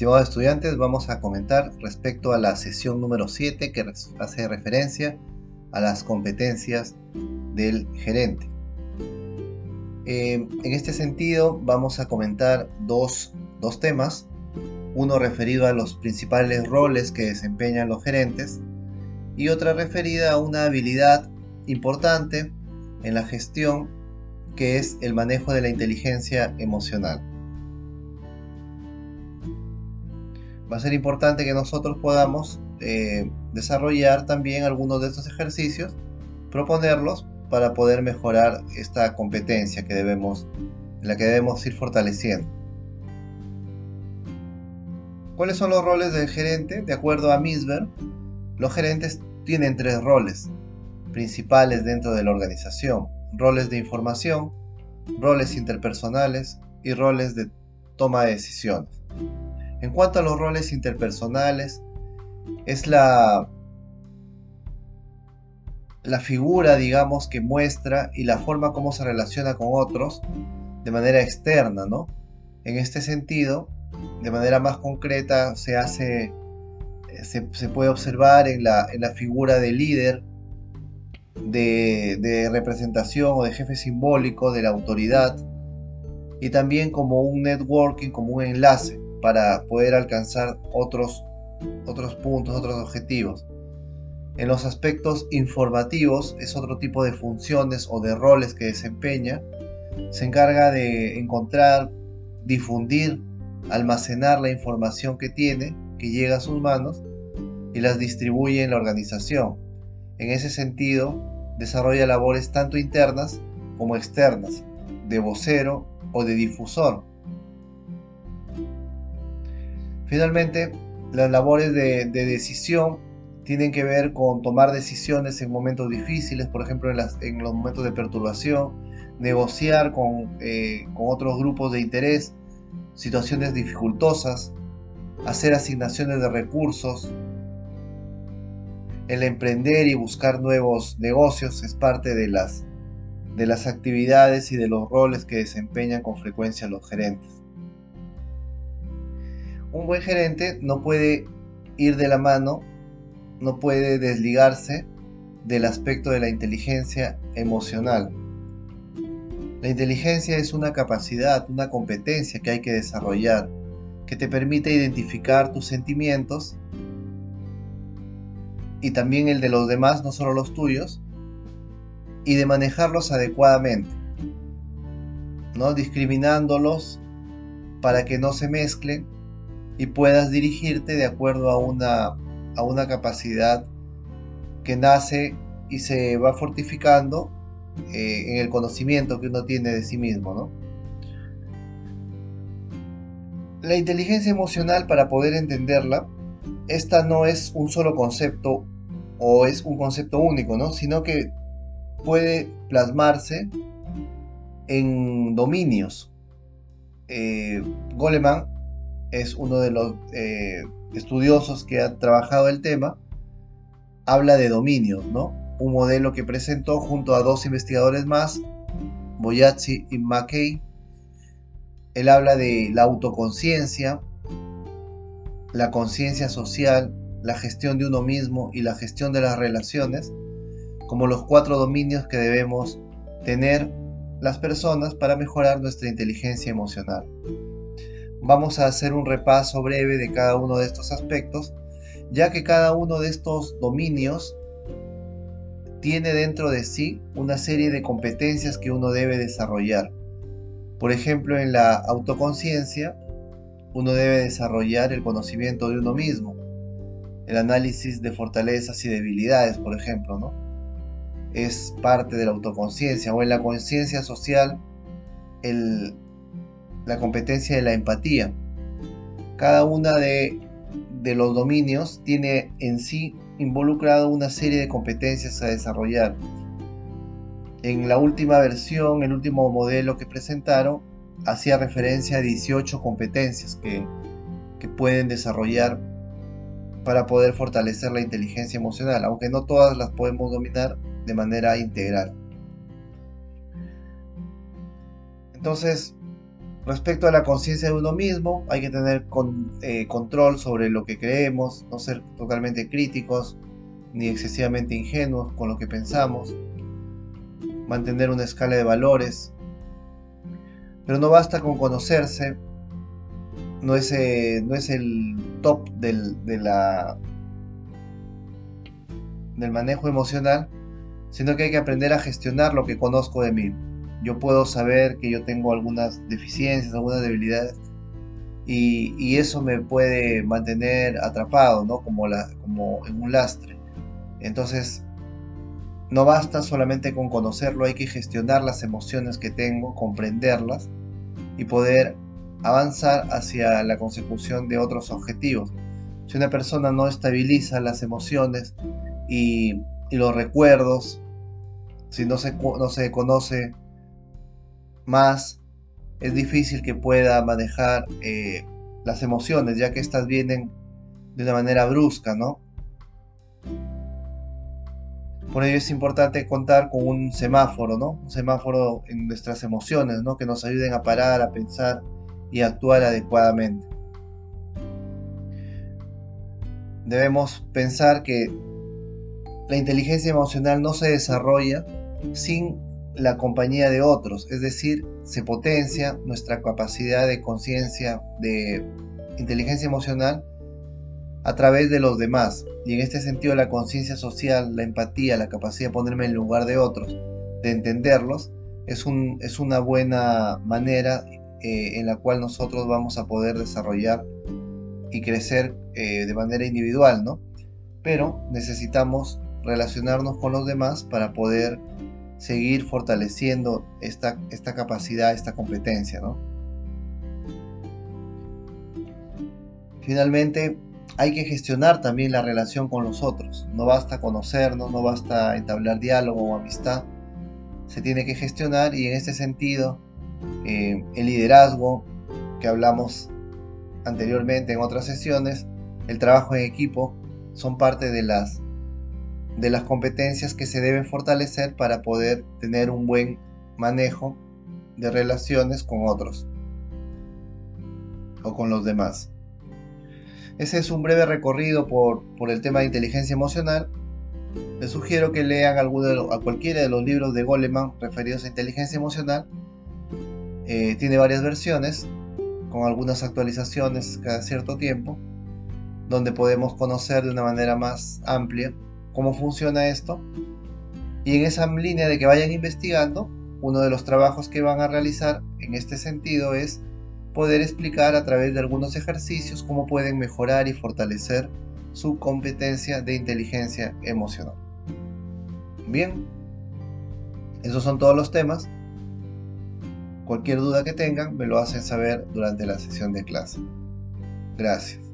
Estimados estudiantes, vamos a comentar respecto a la sesión número 7 que hace referencia a las competencias del gerente. Eh, en este sentido vamos a comentar dos, dos temas, uno referido a los principales roles que desempeñan los gerentes y otra referida a una habilidad importante en la gestión que es el manejo de la inteligencia emocional. Va a ser importante que nosotros podamos eh, desarrollar también algunos de estos ejercicios, proponerlos para poder mejorar esta competencia que debemos, la que debemos ir fortaleciendo. ¿Cuáles son los roles del gerente? De acuerdo a Misber, los gerentes tienen tres roles principales dentro de la organización. Roles de información, roles interpersonales y roles de toma de decisiones. En cuanto a los roles interpersonales, es la, figura, digamos, que muestra y la forma como se relaciona con otros de manera externa, ¿no? En este sentido, de manera más concreta, se hace, se, puede observar en la, figura de líder, de, de representación o de jefe simbólico de la autoridad, y también como un networking, como un enlace para poder alcanzar otros, otros puntos, otros objetivos. En los aspectos informativos es otro tipo de funciones o de roles que desempeña. Se encarga de encontrar, difundir, almacenar la información que tiene, que llega a sus manos y las distribuye en la organización. En ese sentido, desarrolla labores tanto internas como externas, de vocero o de difusor, Finalmente, las labores de, decisión tienen que ver con tomar decisiones en momentos difíciles, por ejemplo en, los momentos de perturbación, negociar eh, con, otros grupos de interés, situaciones dificultosas, hacer asignaciones de recursos, el emprender y buscar nuevos negocios es parte de las, de las actividades y de los roles que desempeñan con frecuencia los gerentes. Un buen gerente no puede ir de la mano, no puede desligarse del aspecto de la inteligencia emocional. La inteligencia es una capacidad, una competencia que hay que desarrollar, que te permite identificar tus sentimientos y también el de los demás, no solo los tuyos, y de manejarlos adecuadamente, ¿no? discriminándolos para que no se mezclen y puedas dirigirte de acuerdo a una, a una capacidad que nace y se va fortificando eh, en el conocimiento que uno tiene de sí mismo. La inteligencia emocional, para poder entenderla, esta no es un solo concepto o es un concepto único, ¿no? sino que puede plasmarse en dominios. Eh, es uno de los eh, estudiosos que ha trabajado el tema, habla de dominios, ¿no? Un modelo que presentó junto a dos investigadores más, Boyazzi y McKay. Él habla de la autoconciencia, la conciencia social, la gestión de uno mismo y la gestión de las relaciones como los cuatro dominios que debemos tener las personas para mejorar nuestra inteligencia emocional. Vamos a hacer un repaso breve de cada uno de estos aspectos, ya que cada uno de estos dominios tiene dentro de sí una serie de competencias que uno debe desarrollar. Por ejemplo, en la autoconciencia, uno debe desarrollar el conocimiento de uno mismo, el análisis de fortalezas y debilidades, por ejemplo, ¿no? Es parte de la autoconciencia o en la conciencia social, el la competencia de la empatía. Cada una de, los dominios tiene en sí involucrado una serie de competencias a desarrollar. En la última versión, el último modelo que presentaron, hacía referencia a 18 competencias que, que pueden desarrollar para poder fortalecer la inteligencia emocional, aunque no todas las podemos dominar de manera integral. Entonces, Respecto a la conciencia de uno mismo, hay que tener eh, control sobre lo que creemos, no ser totalmente críticos ni excesivamente ingenuos con lo que pensamos, mantener una escala de valores, pero no basta con conocerse, no es, eh, no es el top del, de la, del manejo emocional, sino que hay que aprender a gestionar lo que conozco de mí. Yo puedo saber que yo tengo algunas deficiencias, algunas debilidades, y, eso me puede mantener atrapado, ¿no? Como, la, como en un lastre. Entonces, no basta solamente con conocerlo, hay que gestionar las emociones que tengo, comprenderlas y poder avanzar hacia la consecución de otros objetivos. Si una persona no estabiliza las emociones y, los recuerdos, si no se, no se conoce más, es difícil que pueda manejar eh, las emociones, ya que estas vienen de una manera brusca, ¿no? Por ello es importante contar con un semáforo, ¿no? Un semáforo en nuestras emociones, ¿no? Que nos ayuden a parar, a pensar y actuar adecuadamente. Debemos pensar que la inteligencia emocional no se desarrolla sin la compañía de otros, es decir, se potencia nuestra capacidad de conciencia, de inteligencia emocional a través de los demás. Y en este sentido la conciencia social, la empatía, la capacidad de ponerme en lugar de otros, de entenderlos, es, un, es una buena manera eh, en la cual nosotros vamos a poder desarrollar y crecer eh, de manera individual, ¿no? Pero necesitamos relacionarnos con los demás para poder seguir fortaleciendo esta, esta capacidad, esta competencia, ¿no? Finalmente, hay que gestionar también la relación con los otros. No basta conocernos, no basta entablar diálogo o amistad. Se tiene que gestionar y en este sentido eh, el liderazgo que hablamos anteriormente en otras sesiones, el trabajo en equipo, son parte de las, de las competencias que se deben fortalecer para poder tener un buen manejo de relaciones con otros o con los demás. Ese es un breve recorrido por, el tema de inteligencia emocional. Les sugiero que lean alguno a cualquiera de los libros de Goleman referidos a inteligencia emocional. Eh, tiene varias versiones con algunas actualizaciones cada cierto tiempo, donde podemos conocer de una manera más amplia cómo funciona esto. Y en esa línea de que vayan investigando, uno de los trabajos que van a realizar en este sentido es poder explicar a través de algunos ejercicios cómo pueden mejorar y fortalecer su competencia de inteligencia emocional. Bien, esos son todos los temas. Cualquier duda que tengan me lo hacen saber durante la sesión de clase. Gracias.